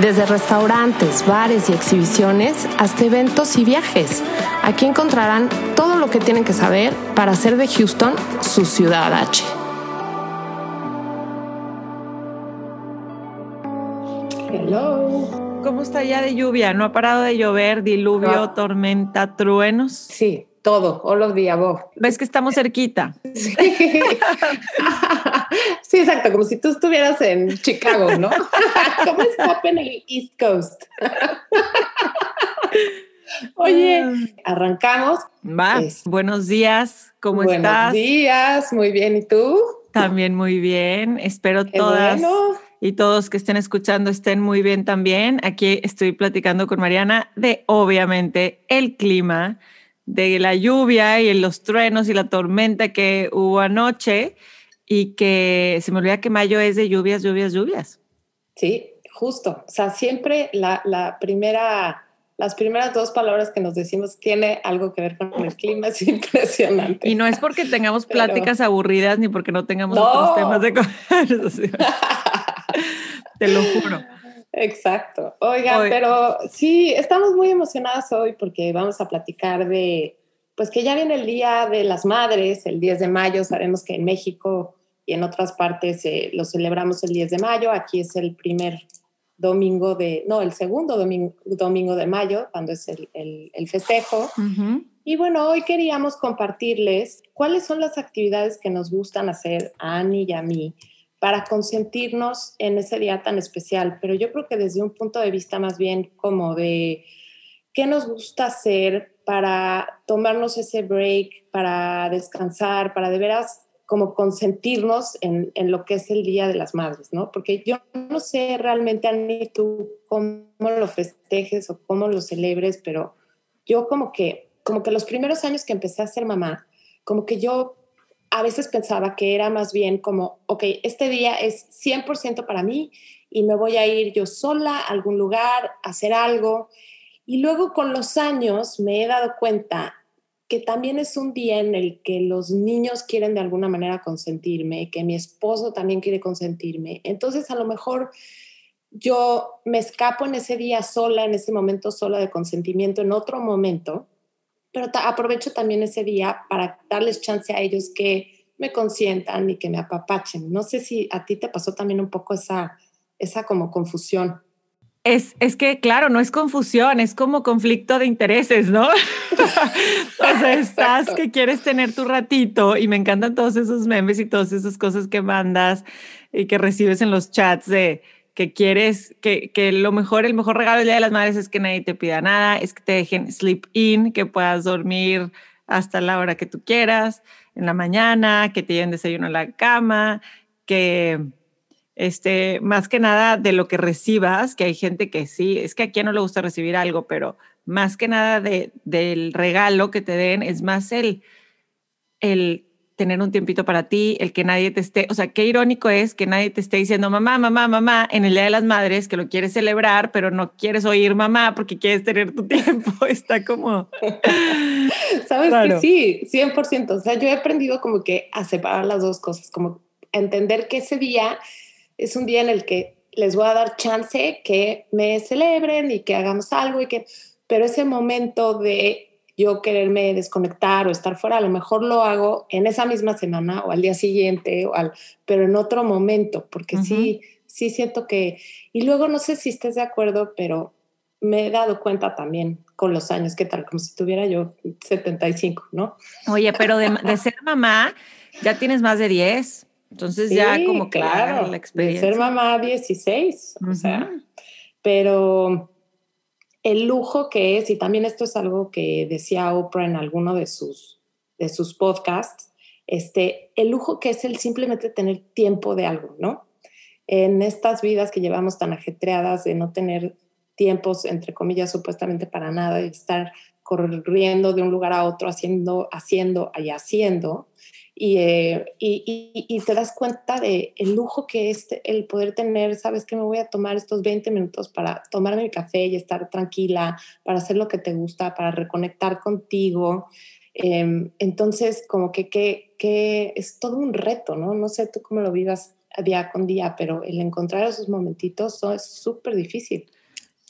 Desde restaurantes, bares y exhibiciones hasta eventos y viajes. Aquí encontrarán todo lo que tienen que saber para hacer de Houston su ciudad H. Hello. ¿Cómo está ya de lluvia? ¿No ha parado de llover, diluvio, tormenta, truenos? Sí, todo, the above. ¿Ves que estamos cerquita? Sí. sí, exacto, como si tú estuvieras en Chicago, ¿no? ¿Cómo está en el East Coast? Oye, arrancamos. Va, buenos días, ¿cómo buenos estás? Buenos días, muy bien, ¿y tú? También muy bien, espero Qué todas bueno. y todos que estén escuchando estén muy bien también. Aquí estoy platicando con Mariana de, obviamente, el clima de la lluvia y los truenos y la tormenta que hubo anoche y que se me olvida que mayo es de lluvias, lluvias, lluvias. Sí, justo. O sea, siempre la, la primera, las primeras dos palabras que nos decimos tiene algo que ver con el clima, es impresionante. Y no es porque tengamos Pero... pláticas aburridas ni porque no tengamos no. otros temas de conversación. Te lo juro. Exacto. Oigan, hoy. pero sí, estamos muy emocionadas hoy porque vamos a platicar de, pues que ya viene el Día de las Madres, el 10 de mayo. Sabemos que en México y en otras partes eh, lo celebramos el 10 de mayo. Aquí es el primer domingo de, no, el segundo domingo, domingo de mayo, cuando es el, el, el festejo. Uh -huh. Y bueno, hoy queríamos compartirles cuáles son las actividades que nos gustan hacer a Ani y a mí para consentirnos en ese día tan especial, pero yo creo que desde un punto de vista más bien como de qué nos gusta hacer para tomarnos ese break, para descansar, para de veras como consentirnos en, en lo que es el Día de las Madres, ¿no? Porque yo no sé realmente, Ani, tú cómo lo festejes o cómo lo celebres, pero yo como que, como que los primeros años que empecé a ser mamá, como que yo a veces pensaba que era más bien como, ok, este día es 100% para mí y me voy a ir yo sola a algún lugar a hacer algo. Y luego con los años me he dado cuenta también es un día en el que los niños quieren de alguna manera consentirme, que mi esposo también quiere consentirme. Entonces a lo mejor yo me escapo en ese día sola, en ese momento sola de consentimiento, en otro momento pero aprovecho también ese día para darles chance a ellos que me consientan y que me apapachen. No sé si a ti te pasó también un poco esa, esa como confusión. Es, es que, claro, no es confusión, es como conflicto de intereses, ¿no? o sea, estás que quieres tener tu ratito y me encantan todos esos memes y todas esas cosas que mandas y que recibes en los chats de que quieres, que, que, lo mejor, el mejor regalo del Día de las Madres es que nadie te pida nada, es que te dejen sleep in, que puedas dormir hasta la hora que tú quieras, en la mañana, que te lleven desayuno a la cama, que este, más que nada de lo que recibas, que hay gente que sí, es que a quien no le gusta recibir algo, pero más que nada de, del regalo que te den, es más el, el tener un tiempito para ti, el que nadie te esté, o sea, qué irónico es que nadie te esté diciendo mamá, mamá, mamá en el Día de las Madres, que lo quieres celebrar, pero no quieres oír mamá porque quieres tener tu tiempo, está como... Sabes claro. que sí, 100%, o sea, yo he aprendido como que a separar las dos cosas, como entender que ese día es un día en el que les voy a dar chance que me celebren y que hagamos algo y que, pero ese momento de yo quererme desconectar o estar fuera, a lo mejor lo hago en esa misma semana o al día siguiente, o al, pero en otro momento, porque uh -huh. sí, sí siento que, y luego no sé si estés de acuerdo, pero me he dado cuenta también con los años, ¿qué tal? Como si tuviera yo 75, ¿no? Oye, pero de, de ser mamá, ya tienes más de 10, entonces sí, ya como que claro, la experiencia. De ser mamá 16, uh -huh. o sea, pero el lujo que es, y también esto es algo que decía Oprah en alguno de sus, de sus podcasts, este, el lujo que es el simplemente tener tiempo de algo, ¿no? En estas vidas que llevamos tan ajetreadas de no tener tiempos, entre comillas, supuestamente para nada, y estar corriendo de un lugar a otro, haciendo, haciendo y haciendo. Eh, y, y, te das cuenta de el lujo que es el poder tener, sabes que me voy a tomar estos 20 minutos para tomarme mi café y estar tranquila, para hacer lo que te gusta, para reconectar contigo. Em, entonces, como que, que, que, es todo un reto, ¿no? No sé tú cómo lo vivas día con día, pero el encontrar esos momentitos es súper difícil.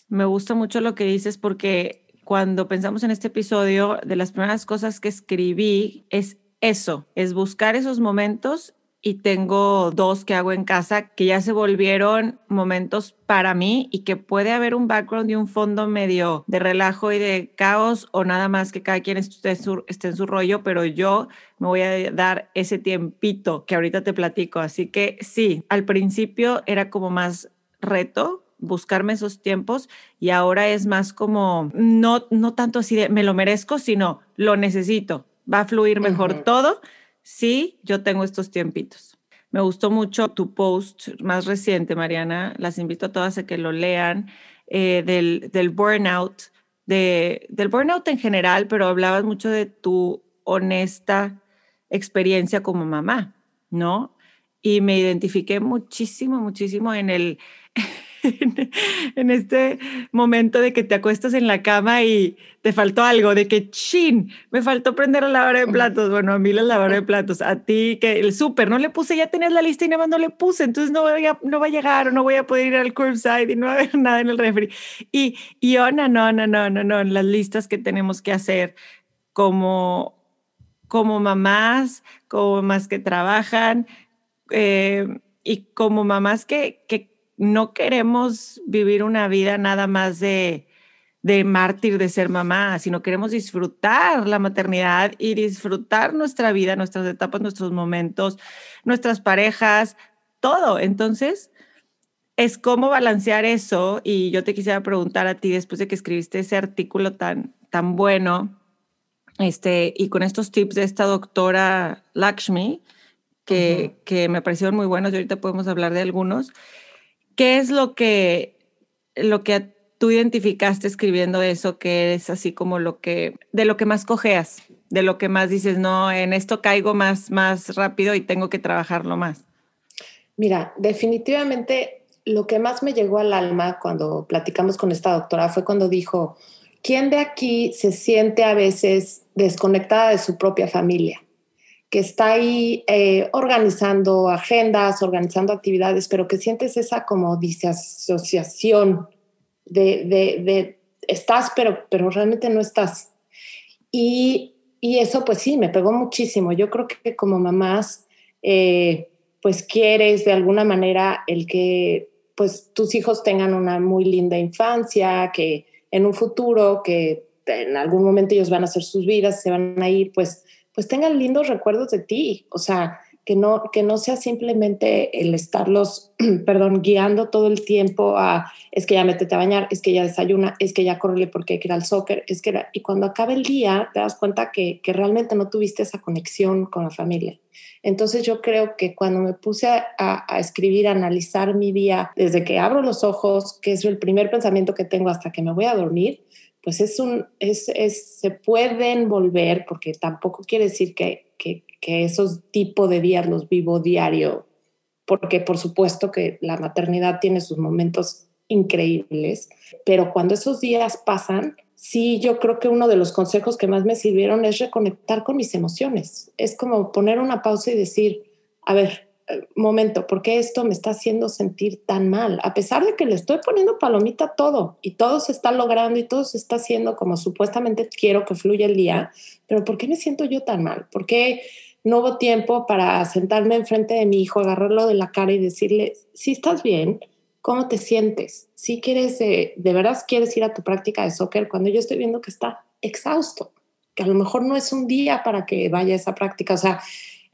Me gusta mucho lo que dices porque cuando pensamos en este episodio, de las primeras cosas que escribí es eso, es buscar esos momentos y tengo dos que hago en casa que ya se volvieron momentos para mí y que puede haber un background y un fondo medio de relajo y de caos o nada más que cada quien esté en su, rollo, pero yo me voy a dar ese tiempito que ahorita te platico. Así que sí, al principio era como más reto buscarme esos tiempos y ahora es más como, no, no tanto así de me lo merezco, sino lo necesito, va a fluir mejor todo sí, yo tengo estos tiempitos. Me gustó mucho tu post más reciente, Mariana. Las invito a todas a que lo lean, eh, del, del burnout, de, del burnout en general, pero hablabas mucho de tu honesta experiencia como mamá, ¿no? Y me identifiqué muchísimo, muchísimo en el, en este momento de que te acuestas en la cama y te faltó algo, de que, chin, me faltó prender la lavadora de platos. Bueno, a mí la lavadora de platos, a ti que el súper no le puse, ya tenías la lista y nada más no le puse, entonces no, voy a, no va a llegar o no voy a poder ir al curbside y no va a haber nada en el refri. Y, y oh, no, no, no, no, no, no, las listas que tenemos que hacer como, como mamás, como mamás que trabajan eh, y como mamás que, que no queremos vivir una vida nada más de, de mártir de ser mamá, sino queremos disfrutar la maternidad y disfrutar nuestra vida, nuestras etapas, nuestros momentos, nuestras parejas, todo. Entonces, es cómo balancear eso. Y yo te quisiera preguntar a ti, después de que escribiste ese artículo tan, tan bueno, este, y con estos tips de esta doctora Lakshmi, que, que me parecieron muy buenos, y ahorita podemos hablar de algunos. ¿Qué es lo que, lo que tú identificaste escribiendo eso, que es así como lo que, de lo que más cojeas, de lo que más dices, no, en esto caigo más, más rápido y tengo que trabajarlo más? Mira, definitivamente lo que más me llegó al alma cuando platicamos con esta doctora fue cuando dijo, ¿quién de aquí se siente a veces desconectada de su propia familia? Que está ahí eh, organizando agendas, organizando actividades, pero que sientes esa como disasociación de, de, de estás, pero, pero realmente no estás. Y, y, eso pues sí, me pegó muchísimo. Yo creo que como mamás, eh, pues quieres de alguna manera el que pues tus hijos tengan una muy linda infancia, que en un futuro, que en algún momento ellos van a hacer sus vidas, se van a ir, pues pues tengan lindos recuerdos de ti, o sea, que no, que no sea simplemente el estarlos, perdón, guiando todo el tiempo a, es que ya métete a bañar, es que ya desayuna, es que ya corre porque hay que ir al soccer, es que y cuando acaba el día te das cuenta que, que, realmente no tuviste esa conexión con la familia. Entonces yo creo que cuando me puse a, a, escribir, a analizar mi día, desde que abro los ojos, que es el primer pensamiento que tengo hasta que me voy a dormir, pues es un, es, es, se pueden volver, porque tampoco quiere decir que, que, que esos tipos de días los vivo diario, porque por supuesto que la maternidad tiene sus momentos increíbles, pero cuando esos días pasan, sí, yo creo que uno de los consejos que más me sirvieron es reconectar con mis emociones. Es como poner una pausa y decir, a ver, momento, ¿por qué esto me está haciendo sentir tan mal? A pesar de que le estoy poniendo palomita a todo y todo se está logrando y todo se está haciendo como supuestamente quiero que fluya el día, pero ¿por qué me siento yo tan mal? ¿Por qué no hubo tiempo para sentarme enfrente de mi hijo, agarrarlo de la cara y decirle, si estás bien, ¿cómo te sientes? Si quieres, de verdad quieres ir a tu práctica de soccer cuando yo estoy viendo que está exhausto, que a lo mejor no es un día para que vaya a esa práctica, o sea,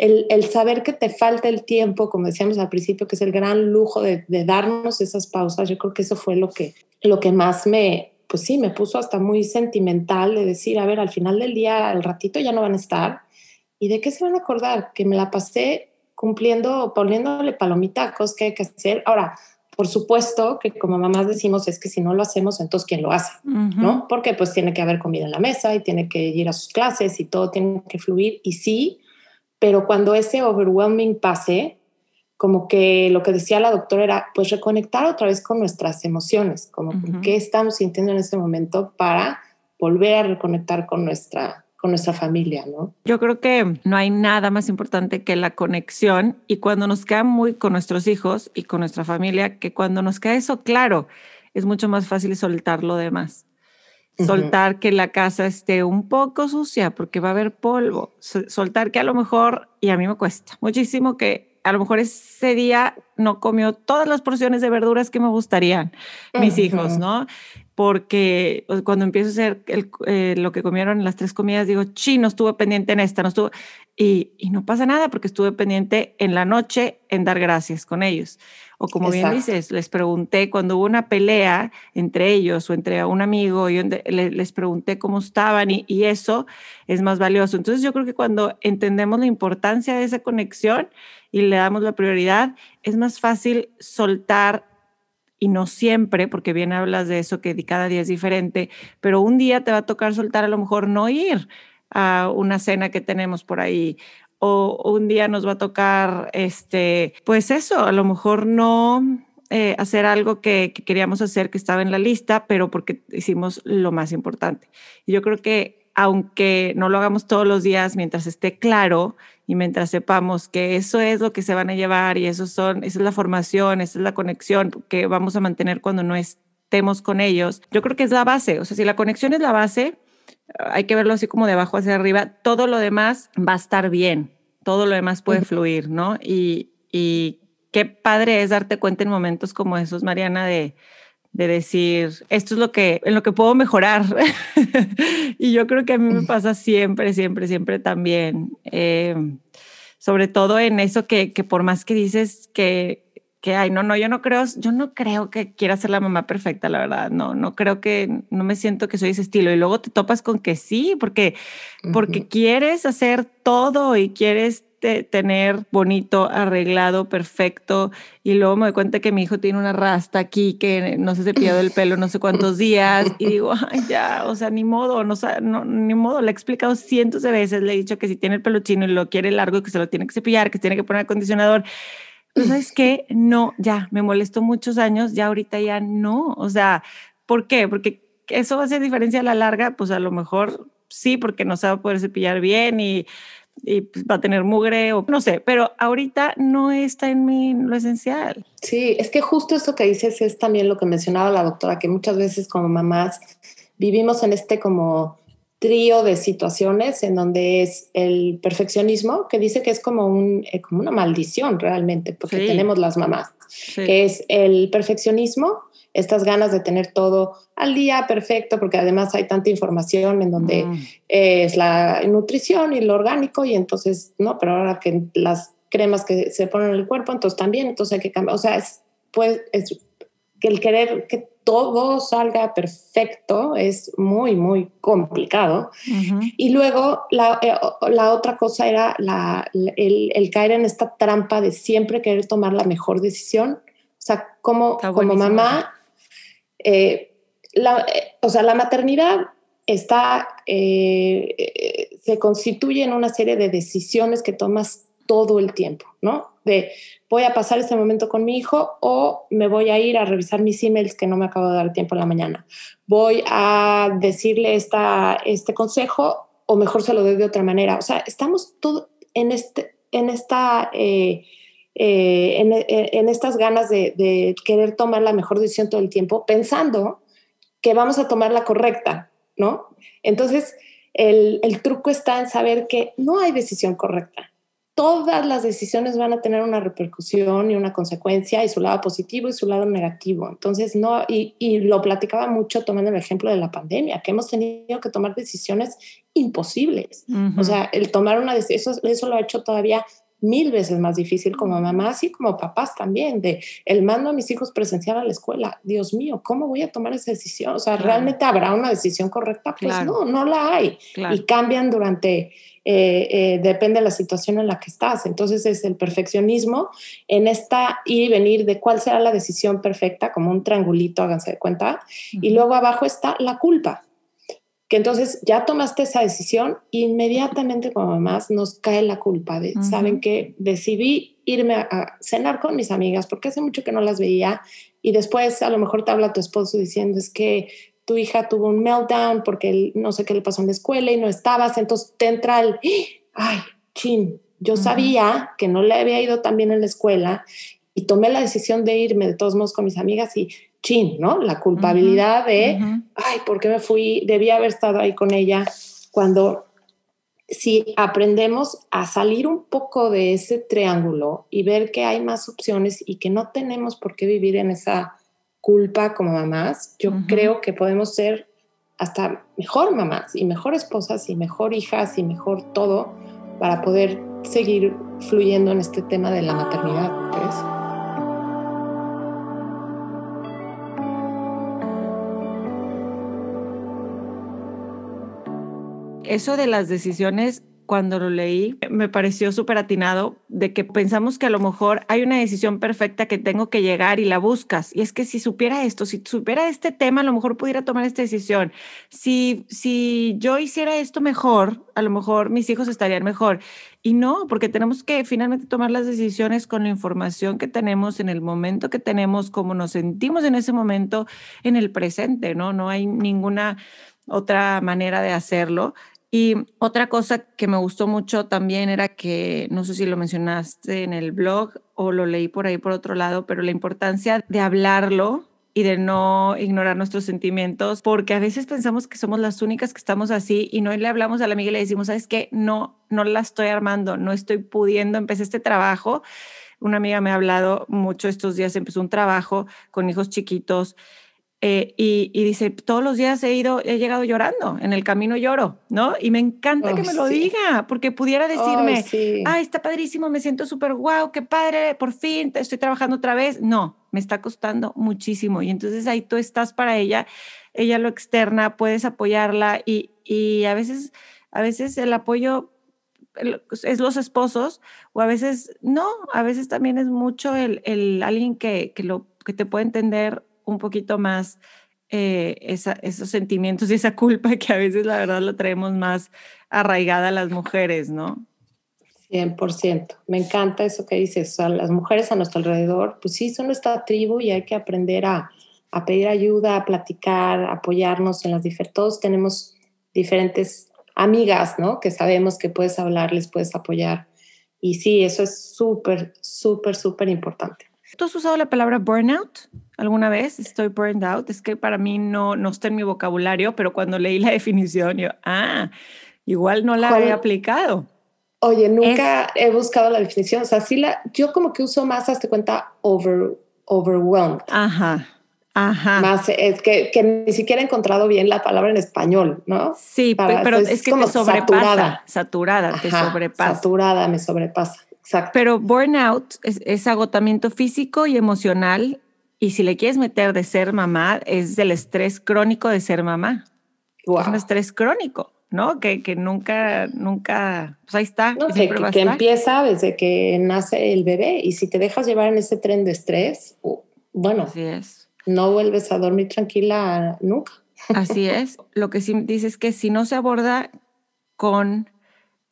el, saber que te falta el tiempo, como decíamos al principio, que es el gran lujo de, darnos esas pausas, yo creo que eso fue lo que, lo que más me, pues sí, me puso hasta muy sentimental de decir, a ver, al final del día, al ratito ya no van a estar. ¿Y de qué se van a acordar? Que me la pasé cumpliendo, poniéndole palomitacos que hay que hacer. Ahora, por supuesto que como mamás decimos es que si no lo hacemos, entonces ¿quién lo hace? ¿No? Porque pues tiene que haber comida en la mesa y tiene que ir a sus clases y todo tiene que fluir. Y sí, pero cuando ese overwhelming pase, como que lo que decía la doctora era pues reconectar otra vez con nuestras emociones, como qué estamos sintiendo en este momento para volver a reconectar con nuestra con nuestra familia, ¿no? Yo creo que no hay nada más importante que la conexión y cuando nos queda muy con nuestros hijos y con nuestra familia, que cuando nos queda eso claro, es mucho más fácil soltar lo demás. Soltar que la casa esté un poco sucia porque va a haber polvo. Soltar que a lo mejor, y a mí me cuesta muchísimo que a lo mejor ese día no comió todas las porciones de verduras que me gustarían mis hijos, ¿no? Porque cuando empiezo a hacer eh, lo que comieron las tres comidas, digo, sí, no estuve pendiente en esta, no estuvo, y, y, no pasa nada porque estuve pendiente en la noche en dar gracias con ellos. O como bien dices, les pregunté cuando hubo una pelea entre ellos o entre un amigo, yo les pregunté cómo estaban y, y eso es más valioso. Entonces yo creo que cuando entendemos la importancia de esa conexión y le damos la prioridad, es más fácil soltar y no siempre, porque bien hablas de eso, que cada día es diferente, pero un día te va a tocar soltar a lo mejor no ir a una cena que tenemos por ahí o un día nos va a tocar, este, pues eso, a lo mejor no eh, hacer algo que, que, queríamos hacer que estaba en la lista, pero porque hicimos lo más importante. Y yo creo que aunque no lo hagamos todos los días, mientras esté claro y mientras sepamos que eso es lo que se van a llevar y eso son, esa es la formación, esa es la conexión que vamos a mantener cuando no estemos con ellos, yo creo que es la base. O sea, si la conexión es la base, hay que verlo así como de abajo hacia arriba, todo lo demás va a estar bien, todo lo demás puede fluir, ¿no? Y, y qué padre es darte cuenta en momentos como esos, Mariana, de de decir, esto es lo que, en lo que puedo mejorar. y yo creo que a mí me pasa siempre, siempre, siempre también. Eh, sobre todo en eso que, que por más que dices que, que, ay, no, no, yo no creo, yo no creo que quiera ser la mamá perfecta, la verdad. No, no creo que, no me siento que soy ese estilo. Y luego te topas con que sí, porque, porque quieres hacer todo y quieres tener bonito, arreglado, perfecto. Y luego me doy cuenta que mi hijo tiene una rasta aquí que no se cepillado el pelo no sé cuántos días. Y digo, ay, ya, o sea, ni modo, no, no, ni modo. Le he explicado cientos de veces, le he dicho que si tiene el pelo chino y lo quiere largo, que se lo tiene que cepillar, que tiene que poner acondicionador. ¿Sabes qué? No, ya, me molestó muchos años, ya ahorita ya no. O sea, ¿por qué? Porque eso va a hacer diferencia a la larga, pues a lo mejor sí, porque no se va a poder cepillar bien y y pues, va a tener mugre o no sé, pero ahorita no está en mí lo esencial. Sí, es que justo eso que dices es también lo que mencionaba la doctora, que muchas veces como mamás vivimos en este como trío de situaciones en donde es el perfeccionismo, que dice que es como, un, eh, como una maldición realmente, porque tenemos las mamás, que es el perfeccionismo, estas ganas de tener todo al día perfecto, porque además hay tanta información en donde mm. es la nutrición y lo orgánico, y entonces, no, pero ahora que las cremas que se ponen en el cuerpo, entonces también, entonces hay que cambiar, o sea, es, pues, es que el querer que todo salga perfecto es muy, muy complicado. Y luego la, eh, la, otra cosa era la, el, el, caer en esta trampa de siempre querer tomar la mejor decisión. O sea, como, como mamá eh, eh, o sea, la maternidad está, eh, se constituye en una serie de decisiones que tomas todo el tiempo, ¿no? De voy a pasar este momento con mi hijo o me voy a ir a revisar mis emails que no me acabo de dar tiempo en la mañana. Voy a decirle esta, este consejo o mejor se lo doy de otra manera. O sea, estamos todo en, este, en esta... en, estas ganas de, querer tomar la mejor decisión todo el tiempo, pensando que vamos a tomar la correcta, ¿no? Entonces, el, el truco está en saber que no hay decisión correcta. Todas las decisiones van a tener una repercusión y una consecuencia y su lado positivo y su lado negativo. Entonces, no, y, y lo platicaba mucho tomando el ejemplo de la pandemia, que hemos tenido que tomar decisiones imposibles. O sea, el tomar una decisión, eso, eso lo ha hecho todavía mil veces más difícil como mamá, y como papás también, de el mando a mis hijos presencial a la escuela. Dios mío, ¿cómo voy a tomar esa decisión? O sea, ¿realmente habrá una decisión correcta? Pues no, no la hay. Y cambian durante, eh, eh, depende de la situación en la que estás. Entonces es el perfeccionismo en esta ir y venir de cuál será la decisión perfecta, como un triangulito, háganse de cuenta. Y luego abajo está la culpa que entonces ya tomaste esa decisión, inmediatamente como mamás nos cae la culpa de, ¿saben que Decidí irme a, cenar con mis amigas porque hace mucho que no las veía y después a lo mejor te habla tu esposo diciendo es que tu hija tuvo un meltdown porque no sé qué le pasó en la escuela y no estabas, entonces te entra el, ay, chin, yo sabía que no le había ido tan bien en la escuela y tomé la decisión de irme de todos modos con mis amigas y chin, ¿no? La culpabilidad de, ay, ¿por qué me fui? Debía haber estado ahí con ella. Cuando si aprendemos a salir un poco de ese triángulo y ver que hay más opciones y que no tenemos por qué vivir en esa culpa como mamás, yo creo que podemos ser hasta mejor mamás y mejor esposas y mejor hijas y mejor todo para poder seguir fluyendo en este tema de la maternidad. ¿crees? Eso de las decisiones, cuando lo leí, me pareció súper atinado de que pensamos que a lo mejor hay una decisión perfecta que tengo que llegar y la buscas. Y es que si supiera esto, si supiera este tema, a lo mejor pudiera tomar esta decisión. Si, si yo hiciera esto mejor, a lo mejor mis hijos estarían mejor. Y no, porque tenemos que finalmente tomar las decisiones con la información que tenemos en el momento que tenemos, cómo nos sentimos en ese momento, en el presente, ¿no? No hay ninguna otra manera de hacerlo. Y otra cosa que me gustó mucho también era que, no sé si lo mencionaste en el blog o lo leí por ahí por otro lado, pero la importancia de hablarlo y de no ignorar nuestros sentimientos, porque a veces pensamos que somos las únicas que estamos así y no le hablamos a la amiga y le decimos, ¿sabes qué? No, no la estoy armando, no estoy pudiendo, empecé este trabajo. Una amiga me ha hablado mucho estos días, empezó un trabajo con hijos chiquitos eh, y, dice, todos los días he ido, he llegado llorando, en el camino lloro, ¿no? Y me encanta que me lo diga, porque pudiera decirme, ay, está padrísimo, me siento súper guau, qué padre, por fin estoy trabajando otra vez. No, me está costando muchísimo. Y entonces ahí tú estás para ella, ella lo externa, puedes apoyarla y, y a veces, a veces el apoyo es los esposos o a veces no, a veces también es mucho el, el alguien que, que, lo, que te puede entender un poquito más eh, esos sentimientos y esa culpa que a veces la verdad lo traemos más arraigada a las mujeres, ¿no? 100%. Me encanta eso que dices. O sea, las mujeres a nuestro alrededor, pues sí, son nuestra tribu y hay que aprender a, a pedir ayuda, a platicar, apoyarnos en las diferentes. Todos tenemos diferentes amigas, ¿no? Que sabemos que puedes hablarles, puedes apoyar. Y sí, eso es súper, súper, súper importante. ¿Tú has usado la palabra burnout alguna vez? Estoy burned out. Es que para mí no, no está en mi vocabulario, pero cuando leí la definición, yo, ah, igual no la he aplicado. Oye, nunca he buscado la definición. O sea, sí la, yo como que uso más, hasta cuenta, over, overwhelmed. Ajá. Ajá. Más, es que, que, ni siquiera he encontrado bien la palabra en español, ¿no? Sí, pero es, que como te sobrepasa. Saturada, saturada te sobrepasa. Saturada me sobrepasa. Pero burnout es, agotamiento físico y emocional. Y si le quieres meter de ser mamá, es del estrés crónico de ser mamá. Es un estrés crónico, ¿no? Que, que nunca, nunca, pues ahí está. que, que empieza desde que nace el bebé. Y si te dejas llevar en ese tren de estrés, bueno, Así es. no vuelves a dormir tranquila nunca. Así es. Lo que sí dice es que si no se aborda con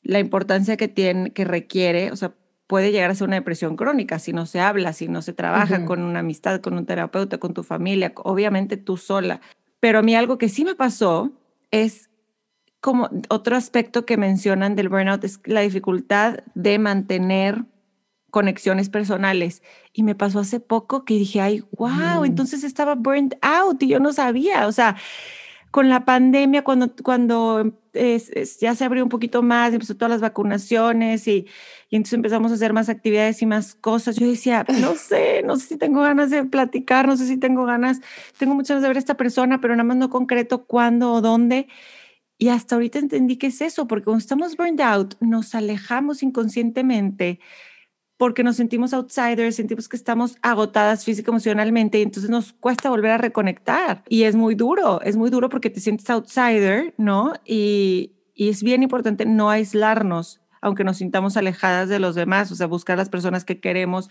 la importancia que tiene, que requiere, o sea, puede llegar a ser una depresión crónica si no se habla, si no se trabaja con una amistad, con un terapeuta, con tu familia, obviamente tú sola. Pero a mí algo que sí me pasó es como otro aspecto que mencionan del burnout es la dificultad de mantener conexiones personales. Y me pasó hace poco que dije, ay, wow, entonces estaba burned out y yo no sabía. O sea, con la pandemia, cuando, cuando ya se abrió un poquito más, empezó todas las vacunaciones y, y, entonces empezamos a hacer más actividades y más cosas. Yo decía, no sé, no sé si tengo ganas de platicar, no sé si tengo ganas, tengo muchas ganas de ver a esta persona, pero nada más no concreto cuándo o dónde. Y hasta ahorita entendí que es eso, porque cuando estamos burned out, nos alejamos inconscientemente porque nos sentimos outsiders, sentimos que estamos agotadas física emocionalmente y entonces nos cuesta volver a reconectar. Y es muy duro, es muy duro porque te sientes outsider, ¿no? Y, y es bien importante no aislarnos, aunque nos sintamos alejadas de los demás, o sea, buscar las personas que queremos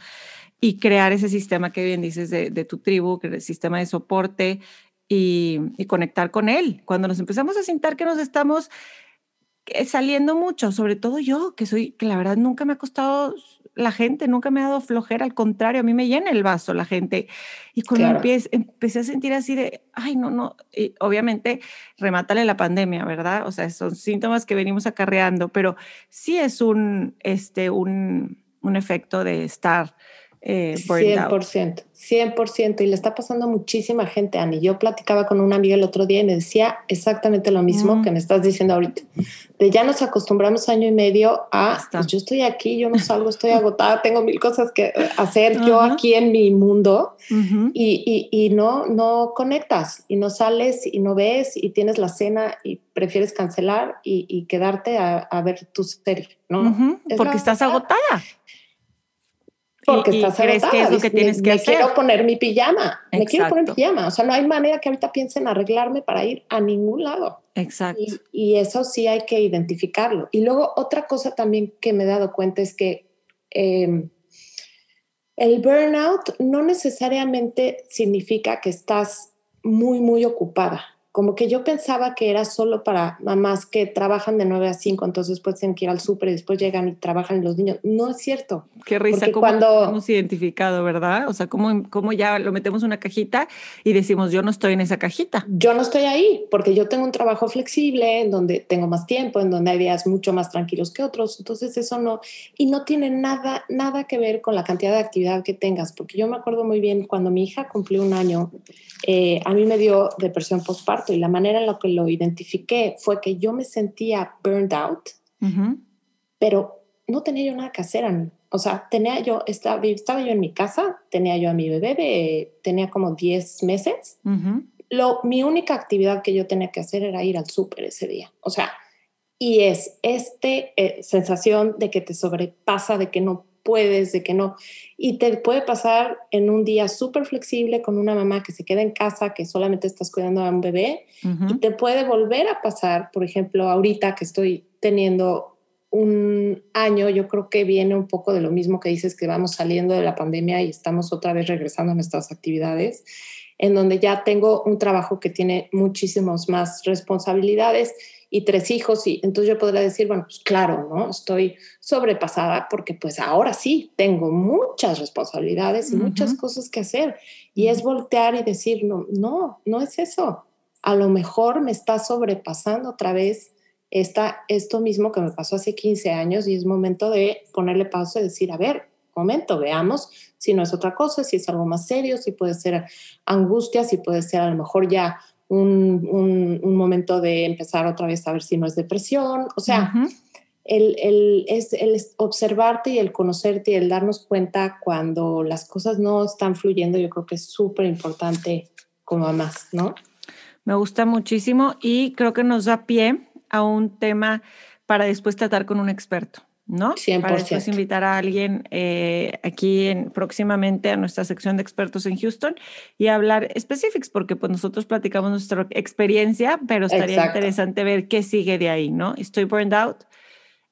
y crear ese sistema que bien dices de, de tu tribu, el sistema de soporte y, y conectar con él. Cuando nos empezamos a sentir que nos estamos saliendo mucho, sobre todo yo, que soy, que la verdad nunca me ha costado la gente, nunca me ha dado flojera, al contrario, a mí me llena el vaso la gente. Y cuando empecé, empecé, a sentir así de, ay, no, no, y obviamente remátale la pandemia, ¿verdad? O sea, son síntomas que venimos acarreando, pero sí es un, este, un, un efecto de estar eh, 100%, 100%. Y le está pasando a muchísima gente, Ani. Yo platicaba con una amiga el otro día y me decía exactamente lo mismo mm. que me estás diciendo ahorita. De ya nos acostumbramos año y medio a, pues yo estoy aquí, yo no salgo, estoy agotada, tengo mil cosas que hacer yo aquí en mi mundo y, y, y, no, no conectas y no sales y no ves y tienes la cena y prefieres cancelar y, quedarte a, a, ver tu serie, ¿no? Porque estás agotada porque estás crees que es lo que tienes que me quiero poner mi pijama, me quiero poner mi pijama. O sea, no hay manera que ahorita piensen arreglarme para ir a ningún lado. Exacto. Y, eso sí hay que identificarlo. Y luego otra cosa también que me he dado cuenta es que em, el burnout no necesariamente significa que estás muy, muy ocupada como que yo pensaba que era solo para mamás que trabajan de 9 a 5, entonces después tienen que ir al súper y después llegan y trabajan los niños. No es cierto. Qué risa, como cuando hemos identificado, ¿verdad? O sea, como, como ya lo metemos en una cajita y decimos, yo no estoy en esa cajita. Yo no estoy ahí porque yo tengo un trabajo flexible en donde tengo más tiempo, en donde hay días mucho más tranquilos que otros. Entonces eso no, y no tiene nada, nada que ver con la cantidad de actividad que tengas, porque yo me acuerdo muy bien cuando mi hija cumplió un año, eh, a mí me dio depresión postparto y la manera en la que lo identifiqué fue que yo me sentía burned out, pero no tenía yo nada que hacer. O sea, tenía yo, estaba, estaba yo en mi casa, tenía yo a mi bebé, tenía como 10 meses. lo, mi única actividad que yo tenía que hacer era ir al súper ese día. O sea, y es esta eh, sensación de que te sobrepasa, de que no puedes, de que no. Y te puede pasar en un día súper flexible con una mamá que se queda en casa, que solamente estás cuidando a un bebé, y te puede volver a pasar, por ejemplo, ahorita que estoy teniendo un año, yo creo que viene un poco de lo mismo que dices que vamos saliendo de la pandemia y estamos otra vez regresando a nuestras actividades, en donde ya tengo un trabajo que tiene muchísimas más responsabilidades y tres hijos y entonces yo podría decir, bueno, pues claro, ¿no? Estoy sobrepasada porque pues ahora sí tengo muchas responsabilidades y muchas cosas que hacer y es voltear y decir, no, no, no es eso. A lo mejor me está sobrepasando otra vez esta, esto mismo que me pasó hace 15 años y es momento de ponerle pausa y decir, a ver, momento, veamos si no es otra cosa, si es algo más serio, si puede ser angustia, si puede ser a lo mejor ya un, momento de empezar otra vez a ver si no es depresión. O sea, el, es, el observarte y el conocerte y el darnos cuenta cuando las cosas no están fluyendo, yo creo que es súper importante como más, ¿no? Me gusta muchísimo y creo que nos da pie a un tema para después tratar con un experto. ¿No? 100%. Para después invitar a alguien eh, aquí en, próximamente a nuestra sección de expertos en Houston y hablar específicos, porque pues nosotros platicamos nuestra experiencia, pero estaría interesante ver qué sigue de ahí, ¿no? Estoy burned out.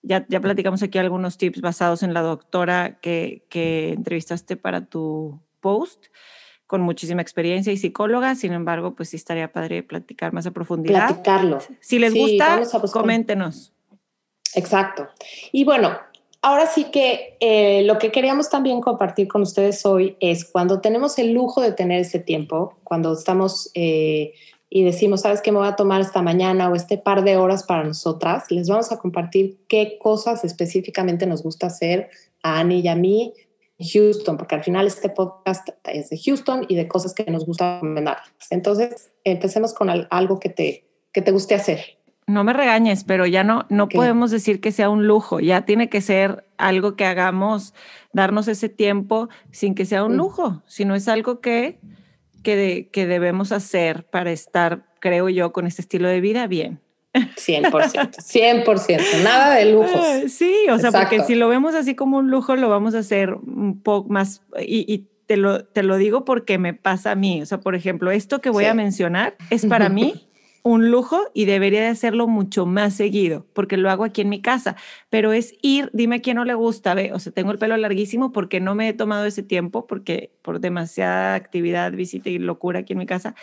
Ya, ya platicamos aquí algunos tips basados en la doctora que, que entrevistaste para tu post con muchísima experiencia y psicóloga, sin embargo, pues sí estaría padre platicar más a profundidad. Platicarlo. Si les gusta, coméntenos. Exacto. Y bueno, ahora sí que eh, lo que queríamos también compartir con ustedes hoy es cuando tenemos el lujo de tener ese tiempo, cuando estamos eh, y decimos, ¿sabes qué me voy a tomar esta mañana o este par de horas para nosotras? Les vamos a compartir qué cosas específicamente nos gusta hacer a Annie y a mí Houston, porque al final este podcast es de Houston y de cosas que nos gusta recomendar. Entonces, empecemos con algo que te, que te guste hacer no me regañes, pero ya no, no podemos decir que sea un lujo, ya tiene que ser algo que hagamos, darnos ese tiempo sin que sea un mm. lujo, sino es algo que, que, que debemos hacer para estar, creo yo, con este estilo de vida bien. 100%, 100%, nada de lujos. Sí, o sea, porque si lo vemos así como un lujo, lo vamos a hacer un poco más, y, te, lo, te lo digo porque me pasa a mí, o sea, por ejemplo, esto que voy a mencionar es para mí un lujo y debería de hacerlo mucho más seguido, porque lo hago aquí en mi casa, pero es ir, dime quién no le gusta, ve, o sea, tengo el pelo larguísimo porque no me he tomado ese tiempo, porque por demasiada actividad, visita y locura aquí en mi casa,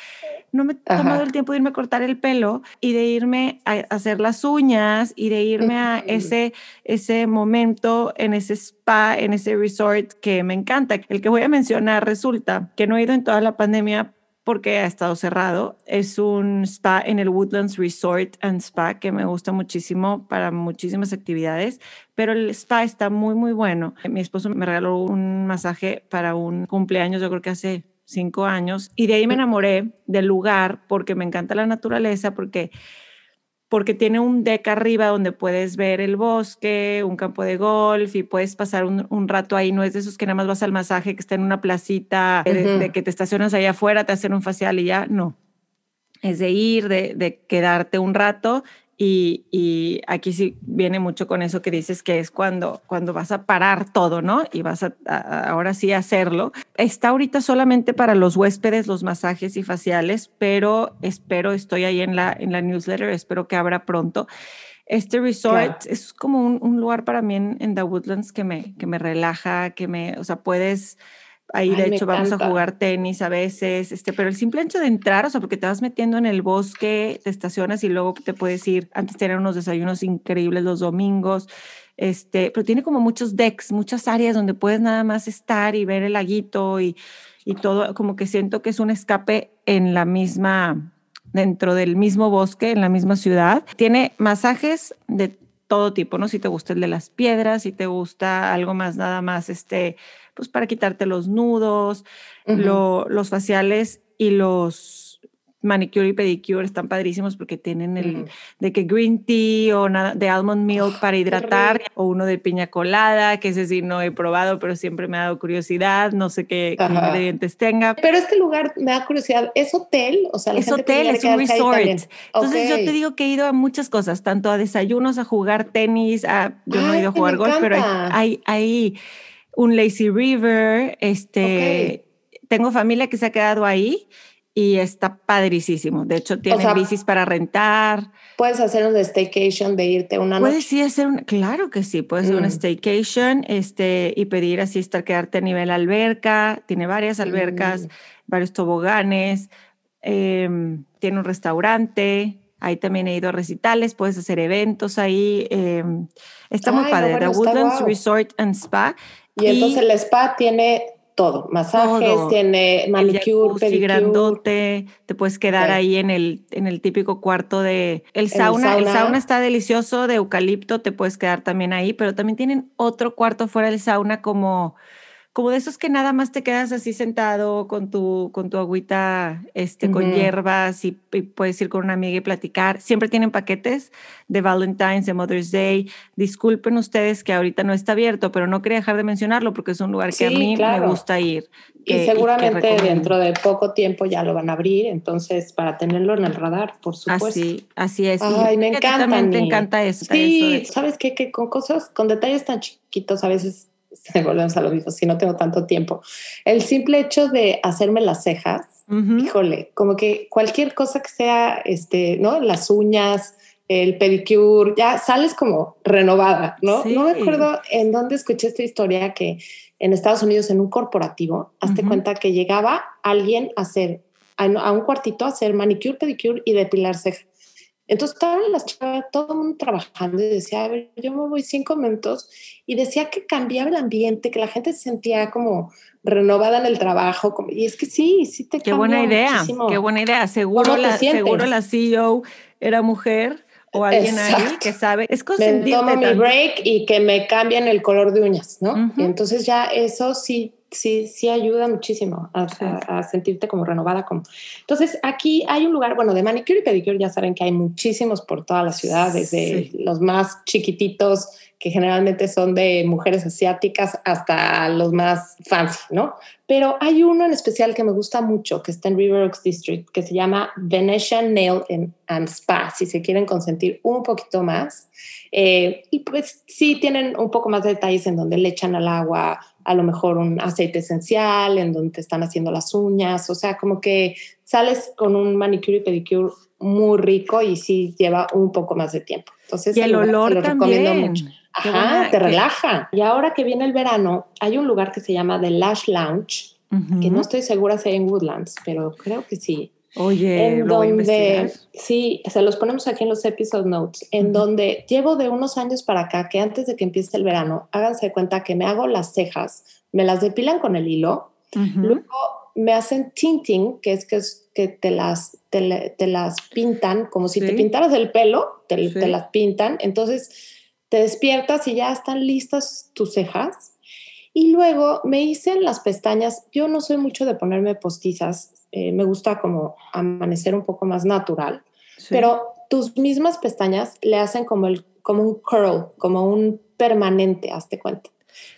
no me he tomado el tiempo de irme a cortar el pelo y de irme a hacer las uñas y de irme a ese, ese momento en ese spa, en ese resort que me encanta. El que voy a mencionar resulta que no he ido en toda la pandemia porque ha estado cerrado. Es un spa en el Woodlands Resort and Spa que me gusta muchísimo para muchísimas actividades, pero el spa está muy, muy bueno. Mi esposo me regaló un masaje para un cumpleaños, yo creo que hace cinco años, y de ahí me enamoré del lugar porque me encanta la naturaleza, porque porque tiene un deck arriba donde puedes ver el bosque, un campo de golf y puedes pasar un, rato ahí. No es de esos que nada más vas al masaje que está en una placita, de, que te estacionas ahí afuera, te hacen un facial y ya. No. Es de ir, de, de quedarte un rato y, aquí sí viene mucho con eso que dices que es cuando, cuando vas a parar todo, ¿no? Y vas a, ahora sí hacerlo. Está ahorita solamente para los huéspedes los masajes y faciales, pero espero, estoy ahí en la, en la newsletter, espero que abra pronto. Este resort es como un, lugar para mí en, en, The Woodlands que me, que me relaja, que me, o sea, puedes Ahí, de hecho, vamos a jugar tenis a veces, este, pero el simple hecho de entrar, o sea, porque te vas metiendo en el bosque, te estacionas y luego te puedes ir. Antes tener unos desayunos increíbles los domingos, este, pero tiene como muchos decks, muchas áreas donde puedes nada más estar y ver el laguito y, y todo, como que siento que es un escape en la misma, dentro del mismo bosque, en la misma ciudad. Tiene masajes de todo tipo, ¿no? Si te gusta el de las piedras, si te gusta algo más, nada más, este, pues para quitarte los nudos, los faciales y los manicure y pedicure están padrísimos porque tienen el de que green tea o nada de almond milk para hidratar o uno de piña colada, que ese sí no he probado, pero siempre me ha dado curiosidad, no sé qué, ingredientes tenga. Pero este lugar me da curiosidad, ¿es hotel? O sea, es hotel, es un resort. Entonces yo te digo que he ido a muchas cosas, tanto a desayunos, a jugar tenis, a, yo no he ido a jugar golf, pero hay, hay un lazy river, este, tengo familia que se ha quedado ahí y está padricísimo. De hecho, tienen bicis para rentar. Puedes hacer un staycation de irte una noche. Puedes sí hacer un, claro que sí, puedes hacer un mm. staycation este, y pedir así estar quedarte a nivel alberca. Tiene varias albercas, mm. varios toboganes, em, tiene un restaurante. Ahí también he ido a recitales, puedes hacer eventos ahí. Em, está muy padre. The Woodlands Resort and Spa. Y, entonces el spa tiene todo, masajes, tiene manicure, pedicure. grandote, te puedes quedar ahí en el, en el típico cuarto de el sauna. el sauna. está delicioso de eucalipto, te puedes quedar también ahí, pero también tienen otro cuarto fuera del sauna como como de esos que nada más te quedas así sentado con tu, con tu agüita este, con hierbas y, puedes ir con una amiga y platicar. Siempre tienen paquetes de Valentine's, de Mother's Day. Disculpen ustedes que ahorita no está abierto, pero no quería dejar de mencionarlo porque es un lugar que a mí me gusta ir. y seguramente dentro de poco tiempo ya lo van a abrir, entonces para tenerlo en el radar, por supuesto. Así, así es. Ay, me encanta. También encanta eso. Sí, ¿sabes qué? Que con cosas, con detalles tan chiquitos a veces volvemos a lo mismo, si no tengo tanto tiempo. El simple hecho de hacerme las cejas, híjole, como que cualquier cosa que sea, este, ¿no? Las uñas, el pedicure, ya sales como renovada, ¿no? No me acuerdo en dónde escuché esta historia que en Estados Unidos en un corporativo, hazte cuenta que llegaba alguien a hacer a, un cuartito a hacer manicure, pedicure y depilar cejas. Entonces estaban las chavas, todo el mundo trabajando y decía, a ver, yo me voy cinco minutos y decía que cambiaba el ambiente, que la gente se sentía como renovada en el trabajo. y es que sí, sí te Qué buena idea, qué buena idea. Seguro la, seguro la CEO era mujer o alguien ahí que sabe. Es Me tomo mi break y que me cambien el color de uñas, ¿no? Y entonces ya eso sí sí, sí ayuda muchísimo a, sentirte como renovada. Como. Entonces, aquí hay un lugar, bueno, de manicure y pedicure ya saben que hay muchísimos por toda la ciudad, desde los más chiquititos, que generalmente son de mujeres asiáticas, hasta los más fancy, ¿no? Pero hay uno en especial que me gusta mucho, que está en River Oaks District, que se llama Venetian Nail and Spa, si se quieren consentir un poquito más. Eh, y pues sí tienen un poco más de detalles en donde le echan al agua a lo mejor un aceite esencial, en donde te están haciendo las uñas, o sea, como que sales con un manicure y pedicure muy rico y sí lleva un poco más de tiempo. Entonces, y el olor lo también. recomiendo mucho. Ajá, te relaja. Y ahora que viene el verano, hay un lugar que se llama The Lash Lounge, que no estoy segura si hay en Woodlands, pero creo que sí. Oye, en donde, sí, se los ponemos aquí en los episode notes, en donde llevo de unos años para acá que antes de que empiece el verano, háganse cuenta que me hago las cejas, me las depilan con el hilo, luego me hacen tinting, que es que, es, que te, las, te, las pintan como si te pintaras el pelo, te, te las pintan, entonces te despiertas y ya están listas tus cejas. Y luego me hice las pestañas, yo no soy mucho de ponerme postizas, eh, me gusta como amanecer un poco más natural, pero tus mismas pestañas le hacen como, el, como un curl, como un permanente, hazte cuenta.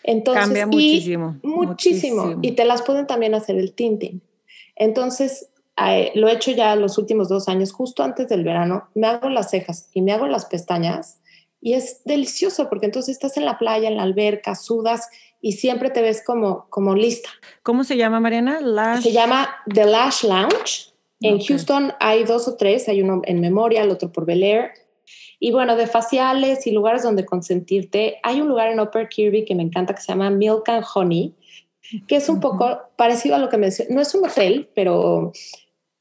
Entonces, Cambia muchísimo, muchísimo, Y te las pueden también hacer el tinting. Entonces, eh, lo he hecho ya los últimos dos años, justo antes del verano, me hago las cejas y me hago las pestañas y es delicioso porque entonces estás en la playa, en la alberca, sudas y siempre te ves como, como lista. ¿Cómo se llama, Mariana? Se llama The Lash Lounge. En Houston hay dos o tres, hay uno en Memorial, otro por Bel Air. Y bueno, de faciales y lugares donde consentirte, hay un lugar en Upper Kirby que me encanta que se llama Milk and Honey, que es un poco parecido a lo que me decía. No es un hotel, pero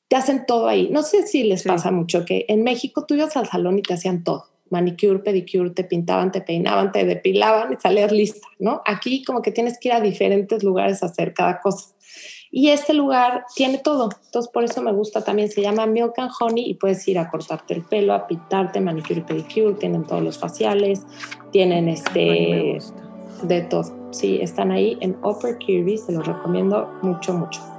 te hacen todo ahí. No sé si les pasa mucho que en México tú ibas al salón y te hacían todo manicure, pedicure, te pintaban, te peinaban, te depilaban y salías lista, ¿no? Aquí como que tienes que ir a diferentes lugares a hacer cada cosa. Y este lugar tiene todo, entonces por eso me gusta también, se llama Milk and Honey y puedes ir a cortarte el pelo, a pintarte, manicure y pedicure, tienen todos los faciales, tienen este de todo. Sí, están ahí en Upper Kirby, se los recomiendo mucho, mucho.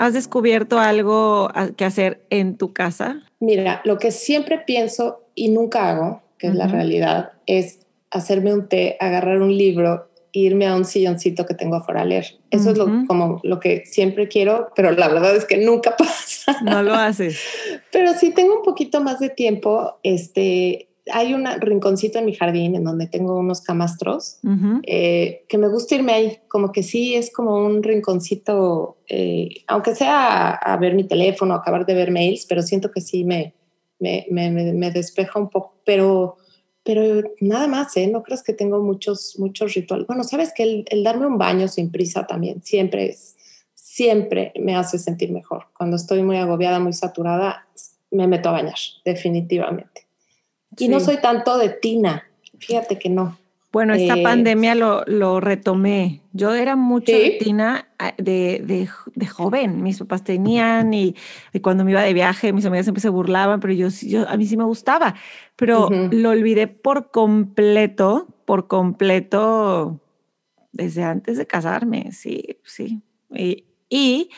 ¿Has descubierto algo que hacer en tu casa? Mira, lo que siempre pienso y nunca hago, que es la realidad, es hacerme un té, agarrar un libro irme a un silloncito que tengo afuera a leer. Eso es lo, como lo que siempre quiero, pero la verdad es que nunca pasa. No lo haces. pero si tengo un poquito más de tiempo, este, hay un rinconcito en mi jardín en donde tengo unos camastros eh, que me gusta irme ahí, como que sí es como un rinconcito, eh, aunque sea a, ver mi teléfono, acabar de ver mails, pero siento que sí me, me, me, despeja un poco, pero, pero nada más, ¿eh? No crees que tengo muchos, muchos rituales. Bueno, sabes que el, el darme un baño sin prisa también siempre es, siempre me hace sentir mejor. Cuando estoy muy agobiada, muy saturada, me meto a bañar, definitivamente. Y no soy tanto de tina, fíjate que no. Bueno, esta eh, pandemia lo, lo, retomé. Yo era mucho de tina de, de, de, joven. Mis papás tenían y, cuando me iba de viaje, mis amigas siempre se burlaban, pero yo, yo a mí sí me gustaba. Pero lo olvidé por completo, por completo, desde antes de casarme, sí, sí. Y, y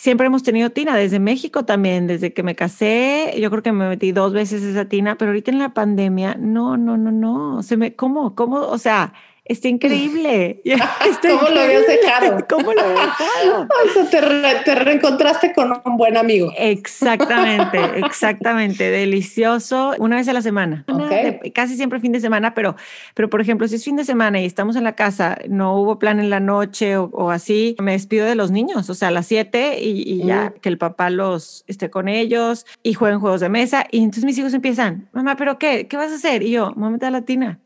siempre hemos tenido tina, desde México también, desde que me casé, yo creo que me metí dos veces esa tina, pero ahorita en la pandemia, no, no, no, no, se me, ¿cómo, cómo, o sea, Está increíble. ¿Cómo lo habías dejado? ¿Cómo lo habías dejado? O sea, te, reencontraste con un buen amigo. Exactamente, exactamente. Delicioso. Una vez a la semana. casi siempre fin de semana, pero, pero por ejemplo, si es fin de semana y estamos en la casa, no hubo plan en la noche o, así, me despido de los niños, o sea, a las 7 y, ya que el papá los esté con ellos y jueguen juegos de mesa. Y entonces mis hijos empiezan, mamá, ¿pero qué? ¿Qué vas a hacer? Y yo, momento latina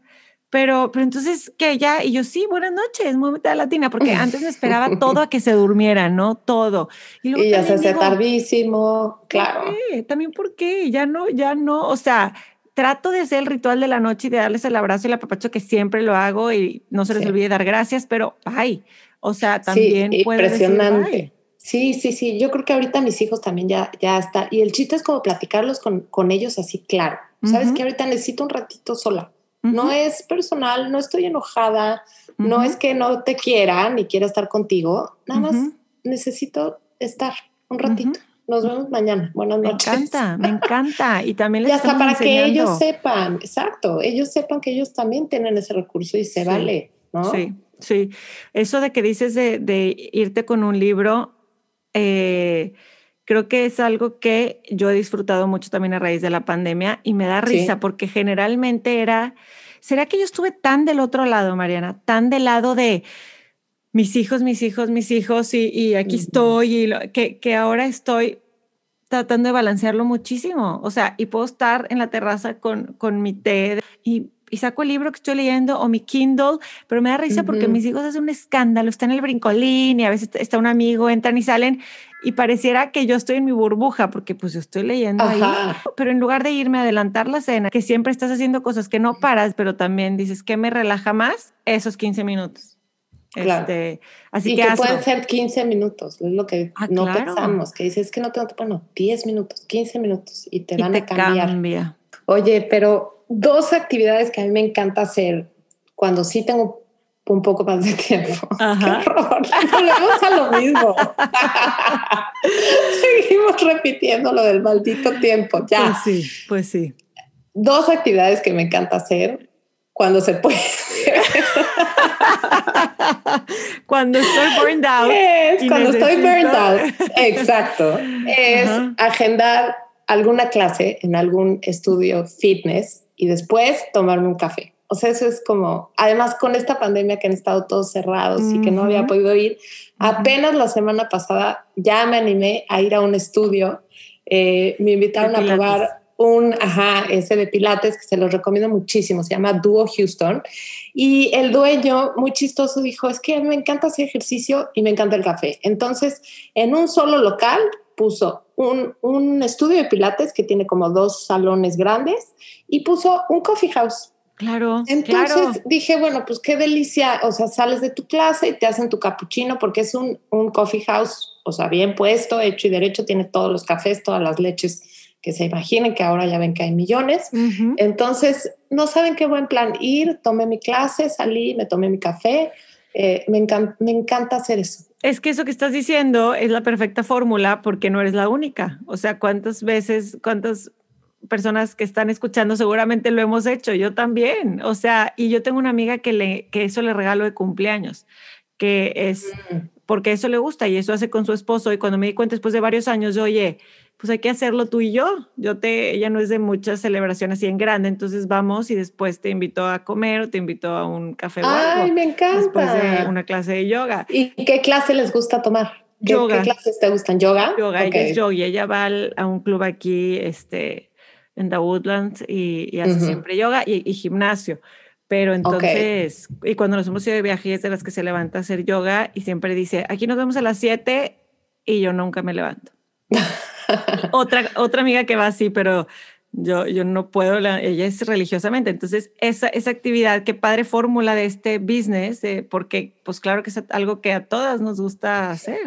pero, pero entonces, que ya, y yo sí, buenas noches, de latina, porque antes me esperaba todo a que se durmiera, ¿no? Todo. Y, ya se hace tardísimo, claro. También porque ya no, ya no, o sea, trato de hacer el ritual de la noche y de darles el abrazo y el apapacho que siempre lo hago y no se les olvide dar gracias, pero ay, o sea, también sí, impresionante. Sí, sí, sí. Yo creo que ahorita mis hijos también ya, ya está. Y el chiste es como platicarlos con, con ellos así claro. Sabes que ahorita necesito un ratito sola. No es personal, no estoy enojada, no es que no te quiera ni quiera estar contigo. Nada más necesito estar un ratito. Nos vemos mañana. Buenas noches. Me encanta, me encanta. Y también les y hasta para que ellos sepan, exacto, ellos sepan que ellos también tienen ese recurso y se vale, ¿no? Sí, sí. Eso de que dices de, de irte con un libro, eh, creo que es algo que yo he disfrutado mucho también a raíz de la pandemia y me da risa porque generalmente era, ¿será que yo estuve tan del otro lado, Mariana? Tan del lado de mis hijos, mis hijos, mis hijos y, aquí estoy y que, que ahora estoy tratando de balancearlo muchísimo. O sea, y puedo estar en la terraza con, con mi té y y saco el libro que estoy leyendo o mi Kindle, pero me da risa porque mis hijos hacen un escándalo, están en el brincolín y a veces está un amigo, entran y salen y pareciera que yo estoy en mi burbuja porque pues yo estoy leyendo ahí, pero en lugar de irme a adelantar la cena, que siempre estás haciendo cosas que no paras, pero también dices que me relaja más esos 15 minutos. Este, así y que, pueden ser 15 minutos, es lo que ah, no pensamos, que dices que no te bueno, 10 minutos, 15 minutos y te van a cambiar. Cambia. Oye, pero dos actividades que a mí me encanta hacer cuando sí tengo un poco más de tiempo. Ajá. Qué horror. Volvemos a lo mismo. Seguimos repitiendo lo del maldito tiempo. Ya. Pues sí, pues sí. Dos actividades que me encanta hacer cuando se puede. cuando estoy burned out. cuando estoy burned out. Exacto. Es agendar alguna clase en algún estudio fitness y después tomarme un café. O sea, eso es como, además con esta pandemia que han estado todos cerrados y que no había podido ir, apenas la semana pasada ya me animé a ir a un estudio. Eh, me invitaron a probar un, ajá, ese de Pilates que se los recomiendo muchísimo, se llama Duo Houston. Y el dueño, muy chistoso, dijo, es que me encanta hacer ejercicio y me encanta el café. Entonces, en un solo local puso un, un, estudio de pilates que tiene como dos salones grandes y puso un coffee house. Claro. Entonces dije, bueno, pues qué delicia, o sea, sales de tu clase y te hacen tu cappuccino porque es un, un coffee house, o sea, bien puesto, hecho y derecho, tiene todos los cafés, todas las leches que se imaginen, que ahora ya ven que hay millones. Entonces, no saben qué buen plan ir, tomé mi clase, salí, me tomé mi café, eh, me, me encanta hacer eso. Es que eso que estás diciendo es la perfecta fórmula porque no eres la única. O sea, ¿cuántas veces, cuántas personas que están escuchando seguramente lo hemos hecho? Yo también. O sea, y yo tengo una amiga que, le, que eso le regalo de cumpleaños, que es mm. porque eso le gusta y eso hace con su esposo. Y cuando me di cuenta después de varios años, yo, oye, pues hay que hacerlo tú y yo. Yo te, ella no es de muchas celebraciones así en grande, entonces vamos y después te invito a comer o te invito a un café. Ay, me encanta. Después de una clase de yoga. ¿Y qué clase les gusta tomar? ¿Qué, yoga. ¿Qué clases te gustan? ¿Yoga? Yoga, ella es yoga ella va a un club aquí, este, en The Woodlands y, hace siempre yoga y, gimnasio. Pero entonces, y cuando nos hemos ido de viaje es de las que se levanta a hacer yoga y siempre dice, aquí nos vemos a las 7 y yo nunca me levanto. otra, otra amiga que va así, pero yo, yo no puedo, ella es religiosamente. Entonces, esa, esa actividad, qué padre fórmula de este business, porque pues claro que es algo que a todas nos gusta hacer.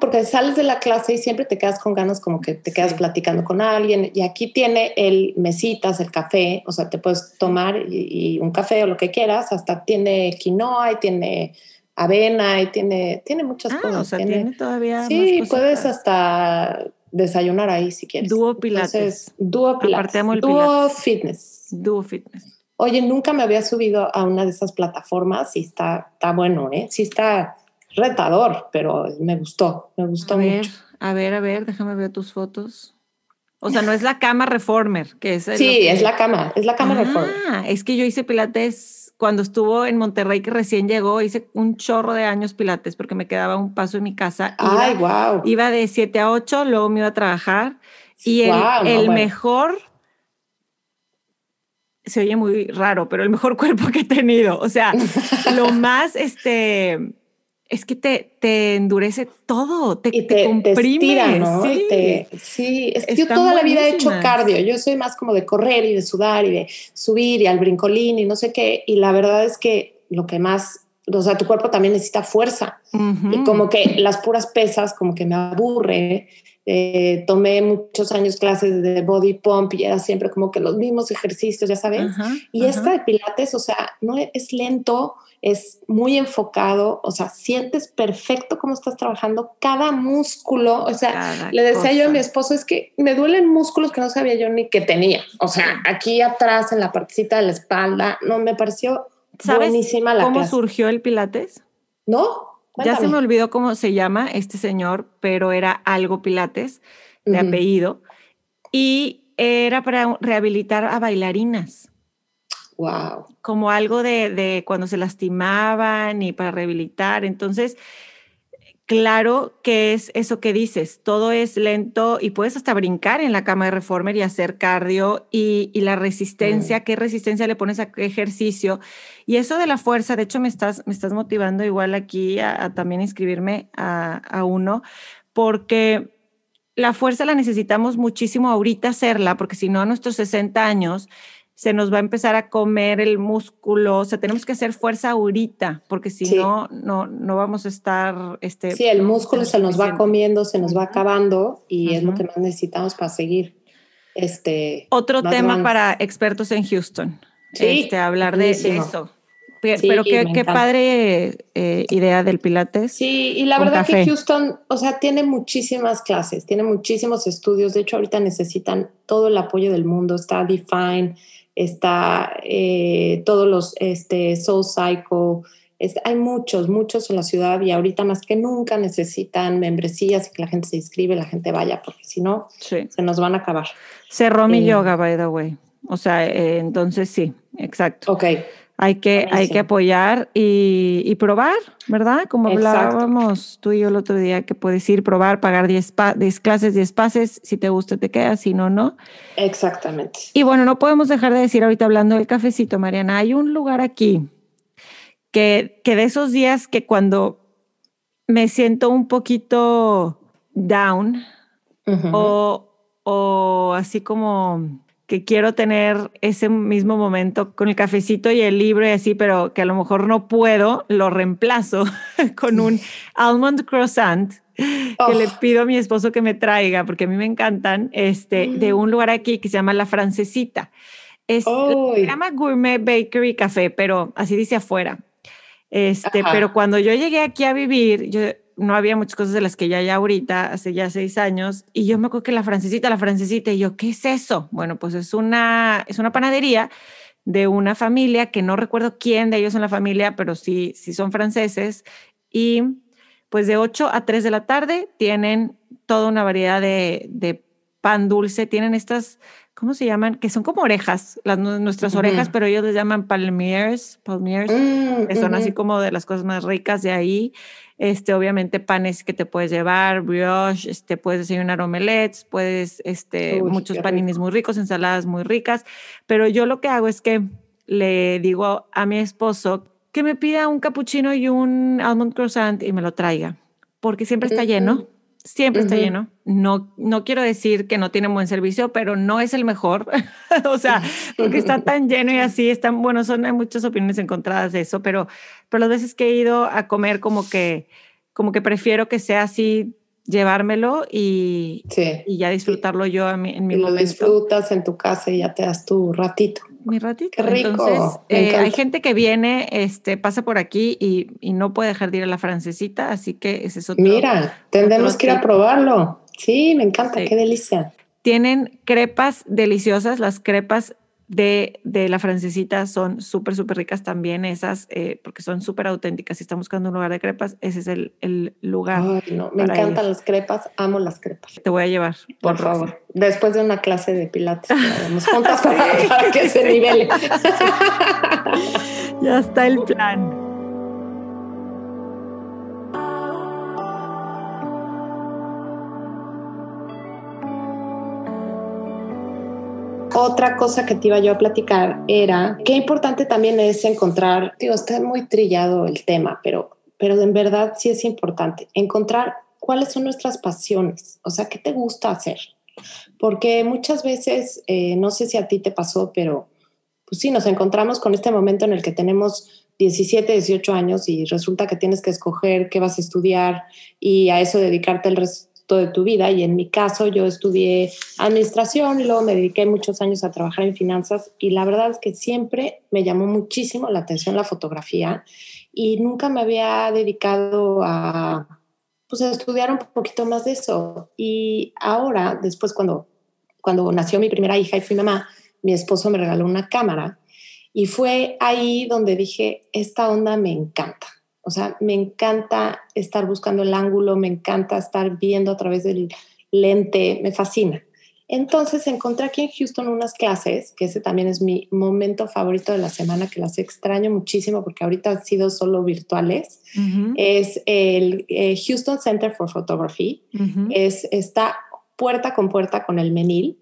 porque sales de la clase y siempre te quedas con ganas como que te quedas platicando con alguien. Y aquí tiene el mesitas, el café, o sea, te puedes tomar y, un café o lo que quieras, hasta tiene quinoa y tiene avena y tiene, tiene muchas ah, cosas. O sea, tiene, todavía. Sí, puedes hasta desayunar ahí si quieres. Dúo Pilates. Entonces, Dúo Pilates. Dúo Fitness. Dúo Fitness. Oye, nunca me había subido a una de esas plataformas y está, está bueno, ¿eh? Sí está retador, pero me gustó, me gustó a mucho. Ver, a ver, a ver, déjame ver tus fotos. O sea, no es la cama Reformer, que es. Sí, es la cama, es la cama ah, Reformer. Es que yo hice Pilates cuando estuvo en Monterrey, que recién llegó, hice un chorro de años pilates porque me quedaba un paso en mi casa. Ay, wow. Iba de 7 a 8, luego me iba a trabajar. Y el, mejor, se oye muy raro, pero el mejor cuerpo que he tenido. O sea, lo más, este, es que te, te endurece todo, te, te, comprime. ¿no? Sí, sí es que yo toda la vida he hecho cardio. Yo soy más como de correr y de sudar y de subir y al brincolín y no sé qué. Y la verdad es que lo que más o sea, tu cuerpo también necesita fuerza. Y como que las puras pesas, como que me aburre. Eh, tomé muchos años clases de body pump y era siempre como que los mismos ejercicios, ya sabes. y esta de pilates, o sea, no es lento, es muy enfocado, o sea, sientes perfecto cómo estás trabajando cada músculo. O sea, le decía yo a mi esposo, es que me duelen músculos que no sabía yo ni que tenía. O sea, aquí atrás en la partecita de la espalda, no, me pareció buenísima la ¿Cómo surgió el Pilates? ¿No? Ya se me olvidó cómo se llama este señor, pero era algo Pilates de apellido y era para rehabilitar a bailarinas. Wow. Como algo de, de cuando se lastimaban y para rehabilitar. Entonces, claro que es eso que dices, todo es lento y puedes hasta brincar en la cama de reformer y hacer cardio y, la resistencia, mm. qué resistencia le pones a qué ejercicio. Y eso de la fuerza, de hecho me estás, me estás motivando igual aquí a, también inscribirme a, a uno, porque la fuerza la necesitamos muchísimo ahorita hacerla, porque si no a nuestros 60 años se nos va a empezar a comer el músculo, o sea, tenemos que hacer fuerza ahorita, porque si no, no, no vamos a estar... Este, sí, el músculo se nos va comiendo, se nos va acabando y es lo que más necesitamos para seguir. Este, Otro tema para expertos en Houston, sí, este, hablar de eso. Pero, qué, padre eh, idea del Pilates. Sí, y la verdad que Houston, o sea, tiene muchísimas clases, tiene muchísimos estudios. De hecho, ahorita necesitan todo el apoyo del mundo. Está Define, está eh, todos los este, Soul Cycle, hay muchos, muchos en la ciudad y ahorita más que nunca necesitan membresías y que la gente se inscribe, la gente vaya, porque si no, se nos van a acabar. Cerró mi eh, yoga, by the way. O sea, eh, entonces sí, exacto. Ok. Hay que, hay que apoyar y, probar, ¿verdad? Como hablábamos tú y yo el otro día, que puedes ir, probar, pagar 10, clases, 10 pases, si te gusta te quedas, si no, no. Exactamente. Y bueno, no podemos dejar de decir ahorita hablando del cafecito, Mariana, hay un lugar aquí que, que de esos días que cuando me siento un poquito down o, o así como que quiero tener ese mismo momento con el cafecito y el libro y así, pero que a lo mejor no puedo, lo reemplazo con un almond croissant que le pido a mi esposo que me traiga, porque a mí me encantan, este, de mm. un lugar aquí que se llama La Francesita. Es, se llama Gourmet Bakery Café, pero así dice afuera. Este, pero cuando yo llegué aquí a vivir, yo no había muchas cosas de las que ya hay ahorita, hace ya seis años, y yo me acuerdo que la francesita, la francesita, y yo, ¿qué es eso? Bueno, pues es una, es una panadería de una familia que no recuerdo quién de ellos en la familia, pero sí, sí son franceses, y pues de 8 a 3 de la tarde tienen toda una variedad de, de pan dulce, tienen estas, ¿cómo se llaman? Que son como orejas, las, nuestras orejas, pero ellos les llaman palmiers, palmiers, mm, que son así como de las cosas más ricas de ahí. Este, obviamente panes que te puedes llevar, brioche, este, puedes desayunar omelets, puedes, este, muchos paninis muy ricos, ensaladas muy ricas, pero yo lo que hago es que le digo a mi esposo que me pida un cappuccino y un almond croissant y me lo traiga, porque siempre está lleno siempre está lleno. No, no quiero decir que no tiene buen servicio, pero no es el mejor. o sea, porque está tan lleno y así, están, bueno, son, hay muchas opiniones encontradas de eso, pero, pero las veces que he ido a comer como que, como que prefiero que sea así llevármelo y, y ya disfrutarlo yo en mi, en mi y lo disfrutas en tu casa y ya te das tu ratito. Mi ratito. Qué rico. Entonces, eh, hay gente que viene, este, pasa por aquí y, y, no puede dejar de ir a la francesita, así que ese es otro. Mira, tendremos que ir a probarlo. Sí, me encanta, qué delicia. Tienen crepas deliciosas, las crepas de, de la francesita son súper, súper ricas también esas, eh, porque son súper auténticas. Si estamos buscando un lugar de crepas, ese es el, el lugar. me encantan las crepas, amo las crepas. Te voy a llevar. Por, favor. Después de una clase de pilates, vamos juntas para que se nivele. ya está el plan. Otra cosa que te iba yo a platicar era qué importante también es encontrar, digo, está muy trillado el tema, pero, pero en verdad sí es importante encontrar cuáles son nuestras pasiones, o sea, qué te gusta hacer. Porque muchas veces, eh, no sé si a ti te pasó, pero pues sí, nos encontramos con este momento en el que tenemos 17, 18 años y resulta que tienes que escoger qué vas a estudiar y a eso dedicarte el resto de tu vida. Y en mi caso yo estudié administración y luego me dediqué muchos años a trabajar en finanzas y la verdad es que siempre me llamó muchísimo la atención la fotografía y nunca me había dedicado a, pues, a estudiar un poquito más de eso. Y ahora, después cuando, cuando nació mi primera hija y fui mamá, mi esposo me regaló una cámara y fue ahí donde dije, esta onda me encanta. O sea, me encanta estar buscando el ángulo, me encanta estar viendo a través del lente, me fascina. Entonces encontré aquí en Houston unas clases, que ese también es mi momento favorito de la semana, que las extraño muchísimo porque ahorita han sido solo virtuales. Es el eh, Houston Center for Photography. es, está puerta con puerta con el Menil.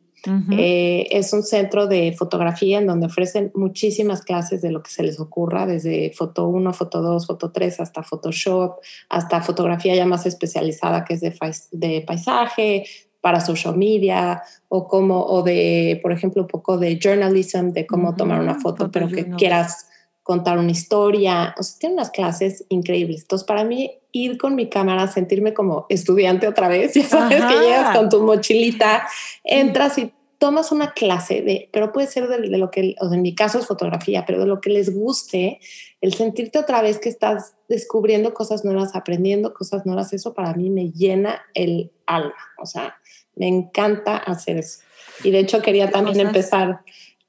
Eh, es un centro de fotografía en donde ofrecen muchísimas clases de lo que se les ocurra, desde foto 1, foto 2, foto 3, hasta Photoshop, hasta fotografía ya más especializada que es de, de paisaje, para social media o como o de por ejemplo un poco de journalism de cómo tomar una foto pero que quieras contar una historia. O sea tiene unas clases increíbles. Entonces para mí ir con mi cámara sentirme como estudiante otra vez ya sabes que llegas con tu mochilita entras y tomas una clase de, pero puede ser de, lo que, o en mi caso es fotografía, pero de lo que les guste, el sentirte otra vez que estás descubriendo cosas nuevas, aprendiendo cosas nuevas, eso para mí me llena el alma. O sea, me encanta hacer eso. Y de hecho quería también empezar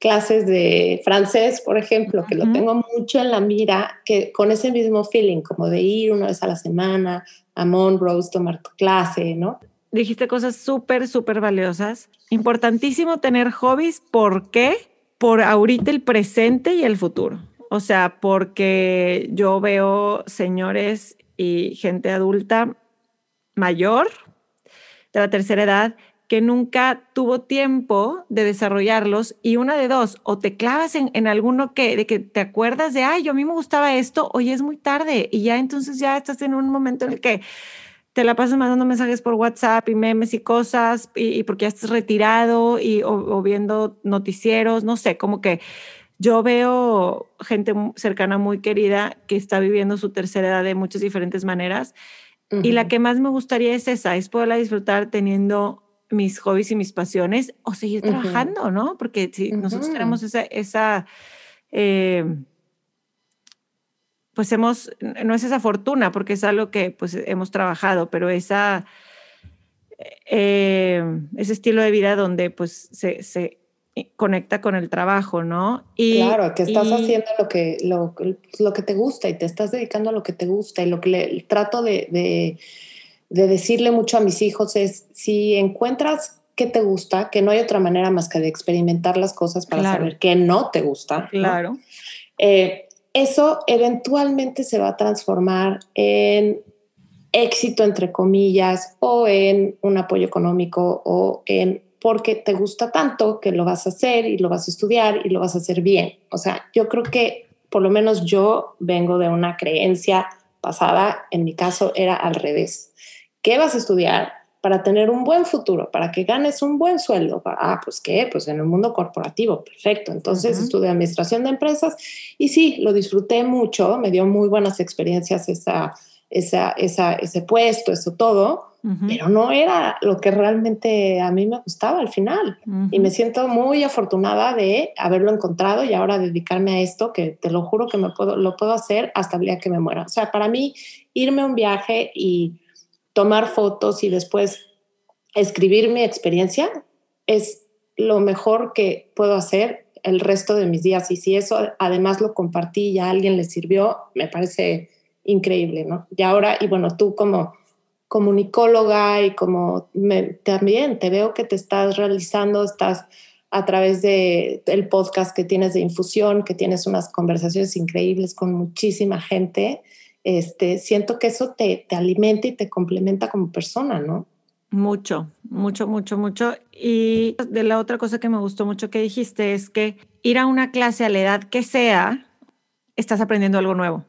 clases de francés, por ejemplo, que lo tengo mucho en la mira, que con ese mismo feeling, como de ir una vez a la semana a Monrose, tomar tu clase, ¿no? dijiste cosas súper, súper valiosas. Importantísimo tener hobbies. ¿Por qué? Por ahorita el presente y el futuro. O sea, porque yo veo señores y gente adulta mayor de la tercera edad que nunca tuvo tiempo de desarrollarlos y una de dos, o te clavas en, en, alguno que, de que te acuerdas de, ay, yo a mí me gustaba esto, hoy es muy tarde y ya entonces ya estás en un momento en el que te la pasas mandando mensajes por WhatsApp y memes y cosas, y, porque ya estás retirado y, o, viendo noticieros, no sé, como que yo veo gente cercana muy querida que está viviendo su tercera edad de muchas diferentes maneras. Y la que más me gustaría es esa, es poderla disfrutar teniendo mis hobbies y mis pasiones o seguir trabajando, ¿no? Porque si nosotros tenemos esa, esa eh, pues hemos, no es esa fortuna, porque es algo que pues hemos trabajado, pero esa, eh, ese estilo de vida donde pues se, se, conecta con el trabajo, ¿no? Y, claro, que estás haciendo lo que, lo, lo, que te gusta y te estás dedicando a lo que te gusta y lo que le, trato de, de, de decirle mucho a mis hijos es, si encuentras qué te gusta, que no hay otra manera más que de experimentar las cosas para saber qué no te gusta. Claro. Eh, eso eventualmente se va a transformar en éxito, entre comillas, o en un apoyo económico o en porque te gusta tanto que lo vas a hacer y lo vas a estudiar y lo vas a hacer bien. O sea, yo creo que por lo menos yo vengo de una creencia pasada, en mi caso era al revés. ¿Qué vas a estudiar? para tener un buen futuro, para que ganes un buen sueldo. Ah, pues qué, pues en el mundo corporativo, perfecto. Entonces estudié administración de empresas y sí, lo disfruté mucho, me dio muy buenas experiencias esa, esa, esa ese puesto, eso todo, pero no era lo que realmente a mí me gustaba al final. Y me siento muy afortunada de haberlo encontrado y ahora dedicarme a esto, que te lo juro que me puedo, lo puedo hacer hasta el día que me muera. O sea, para mí, irme a un viaje y tomar fotos y después escribir mi experiencia es lo mejor que puedo hacer el resto de mis días. Y si eso además lo compartí y a alguien le sirvió, me parece increíble, ¿no? Y ahora, y bueno, tú como comunicóloga y como también te veo que te estás realizando, estás a través de el podcast que tienes de infusión, que tienes unas conversaciones increíbles con muchísima gente este, siento que eso te, te alimenta y te complementa como persona, ¿no? Mucho, mucho, mucho, mucho. Y de la otra cosa que me gustó mucho que dijiste es que ir a una clase a la edad que sea, estás aprendiendo algo nuevo.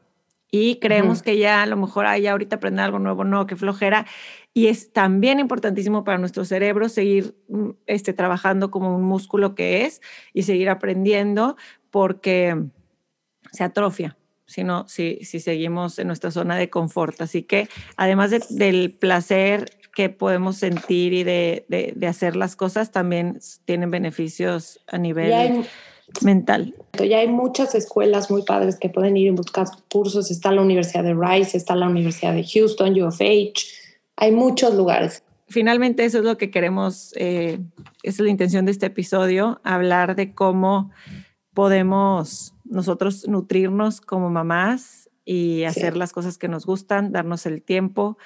Y creemos que ya a lo mejor hay ahorita aprender algo nuevo, no, que flojera. Y es también importantísimo para nuestro cerebro seguir mm, este, trabajando como un músculo que es y seguir aprendiendo porque se atrofia sino si, si seguimos en nuestra zona de confort. Así que además del placer que podemos sentir y de, de, hacer las cosas, también tienen beneficios a nivel mental. Ya hay muchas escuelas muy padres que pueden ir y buscar cursos. Está la Universidad de Rice, está la Universidad de Houston, U of H. Hay muchos lugares. Finalmente, eso es lo que queremos, eh, esa es la intención de este episodio, hablar de cómo podemos nosotros nutrirnos como mamás y hacer las cosas que nos gustan, darnos el tiempo,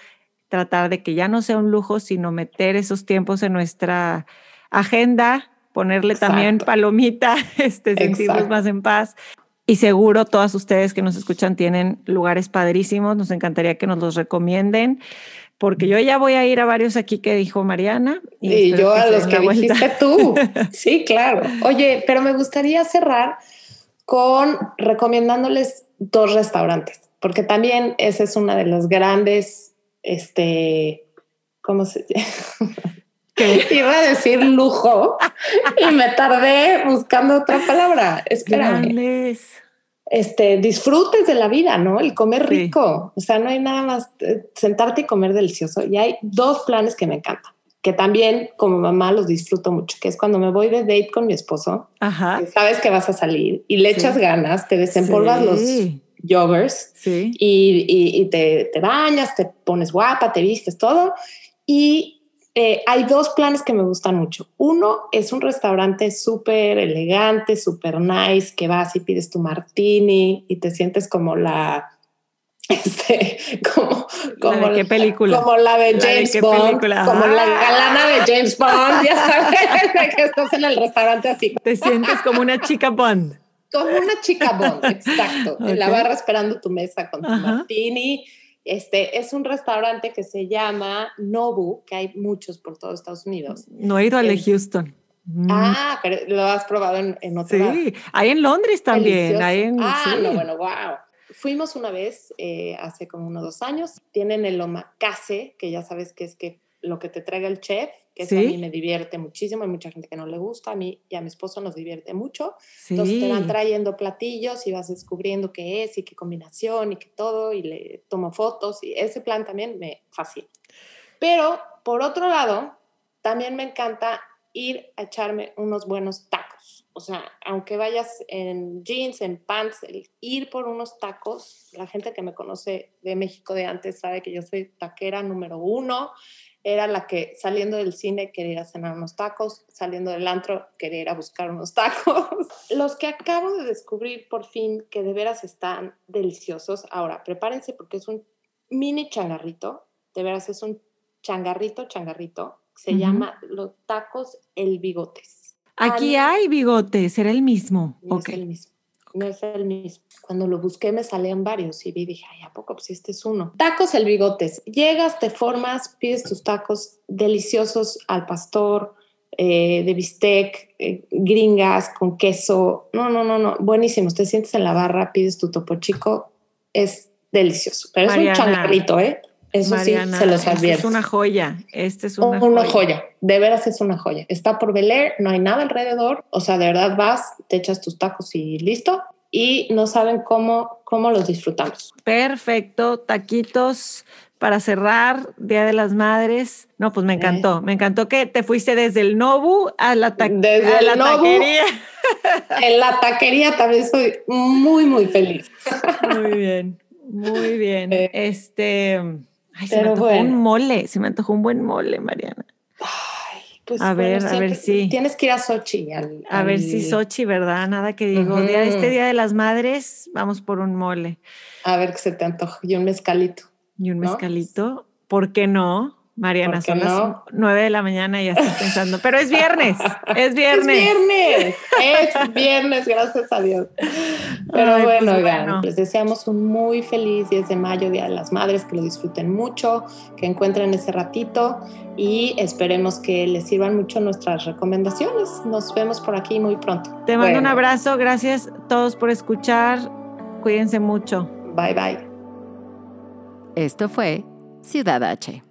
tratar de que ya no sea un lujo, sino meter esos tiempos en nuestra agenda, ponerle también palomita, este, sentirnos más en paz. Y seguro todas ustedes que nos escuchan tienen lugares padrísimos, nos encantaría que nos los recomienden porque yo ya voy a ir a varios aquí que dijo Mariana. Y, yo a los que dijiste tú. Sí, claro. Oye, pero me gustaría cerrar con recomendándoles dos restaurantes, porque también esa es una de los grandes, este, ¿cómo se Iba a decir lujo y me tardé buscando otra palabra. Espérame este, disfrutes de la vida, ¿no? El comer rico. O sea, no hay nada más eh, sentarte y comer delicioso. Y hay dos planes que me encantan, que también como mamá los disfruto mucho, que es cuando me voy de date con mi esposo, sabes que vas a salir y le echas ganas, te desempolvas los joggers y, y, te, te bañas, te pones guapa, te vistes todo. Y eh, hay dos planes que me gustan mucho. Uno es un restaurante súper elegante, súper nice, que vas y pides tu martini y te sientes como la... Este, como, como ¿La de qué película? Como la de James Bond, como la ah. galana de James Bond, ya sabes, que estás en el restaurante así. Te sientes como una chica Bond. Como una chica Bond, exacto. En la barra esperando tu mesa con tu martini este es un restaurante que se llama Nobu, que hay muchos por todo Estados Unidos. No he ido al de Houston. Mm. Ah, pero lo has probado en, en otro Sí, hay en Londres también. ah, no, bueno, wow. Fuimos una vez eh, hace como unos dos años. Tienen el omakase, que ya sabes que es que lo que te traiga el chef que eso a mí me divierte muchísimo, hay mucha gente que no le gusta, a mí y a mi esposo nos divierte mucho. Entonces te van trayendo platillos y vas descubriendo qué es y qué combinación y qué todo, y le tomo fotos, y ese plan también me fascina. Pero, por otro lado, también me encanta ir a echarme unos buenos tacos. O sea, aunque vayas en jeans, en pants, el ir por unos tacos, la gente que me conoce de México de antes sabe que yo soy taquera número uno era la que saliendo del cine quería ir a cenar unos tacos, saliendo del antro quería ir a buscar unos tacos. Los que acabo de descubrir por fin que de veras están deliciosos. Ahora, prepárense porque es un mini changarrito, de veras es un changarrito, changarrito. Se llama los tacos el bigotes. Aquí hay bigotes, era el mismo. No es el mismo no es el mismo. Cuando lo busqué me salían varios y vi, dije, ay, ¿a poco? Pues este es uno. Tacos el bigotes. Llegas, te formas, pides tus tacos deliciosos al pastor, eh, de bistec, eh, gringas, con queso. No, no, no, no, buenísimos. Te sientes en la barra, pides tu topo chico. Es delicioso. Pero es un changarrito, ¿eh? Eso sí, se los advierto. es una joya. Este es una, una joya. De veras es una joya. Está por Bel no hay nada alrededor. O sea, de verdad vas, te echas tus tacos y listo. Y no saben cómo, cómo los disfrutamos. Perfecto. Taquitos para cerrar, Día de las Madres. No, pues me encantó. Me encantó que te fuiste desde el Nobu a la, desde la taquería. En la taquería también estoy muy, muy feliz. Muy bien, muy bien. Eh. Este Ay, se me antojó un mole, se me antojó un buen mole, Mariana. Ay, pues a ver, a ver si. Tienes que ir a Sochi. A ver si Sochi, ¿verdad? Nada que digo. día, este Día de las Madres, vamos por un mole. A ver qué se te antoja. Y un mezcalito. Y un mezcalito. ¿Por qué no? Mariana, son las nueve de la mañana y ya estás pensando, pero es viernes, es viernes. Es viernes, es viernes, gracias a Dios. Pero pues bueno, les deseamos un muy feliz 10 de mayo, Día de las Madres, que lo disfruten mucho, que encuentren ese ratito y esperemos que les sirvan mucho nuestras recomendaciones. Nos vemos por aquí muy pronto. Te mando un abrazo, gracias a todos por escuchar, cuídense mucho. Bye bye. Esto fue Ciudad H